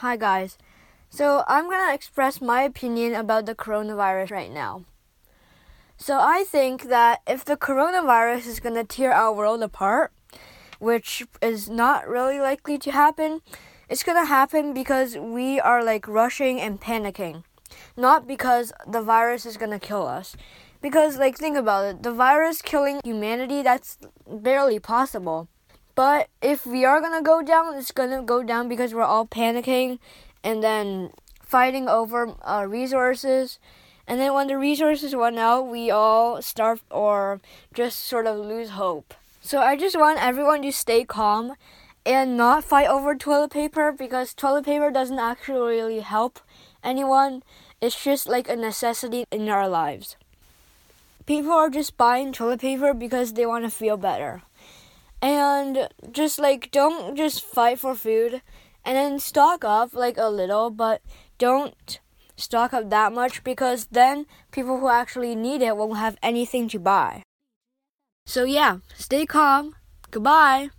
Hi, guys. So, I'm to express my opinion about the coronavirus right now. So, I think that if the coronavirus is to tear our world apart, which is not really likely to happen, it's to happen because we are like rushing and panicking, not because the virus is to kill us. Because, like, think about it the virus killing humanity, that's barely possible. But if we are gonna go down, it's gonna go down because we're all panicking and then fighting over uh, resources. And then when the resources run out, we all starve or just sort of lose hope. So I just want everyone to stay calm and not fight over toilet paper because toilet paper doesn't actually really help anyone. It's just like a necessity in our lives. People are just buying toilet paper because they want to feel better and just like don't just fight for food and then stock up like a little but don't stock up that much because then people who actually need it won't have anything to buy. So yeah stay calm. Goodbye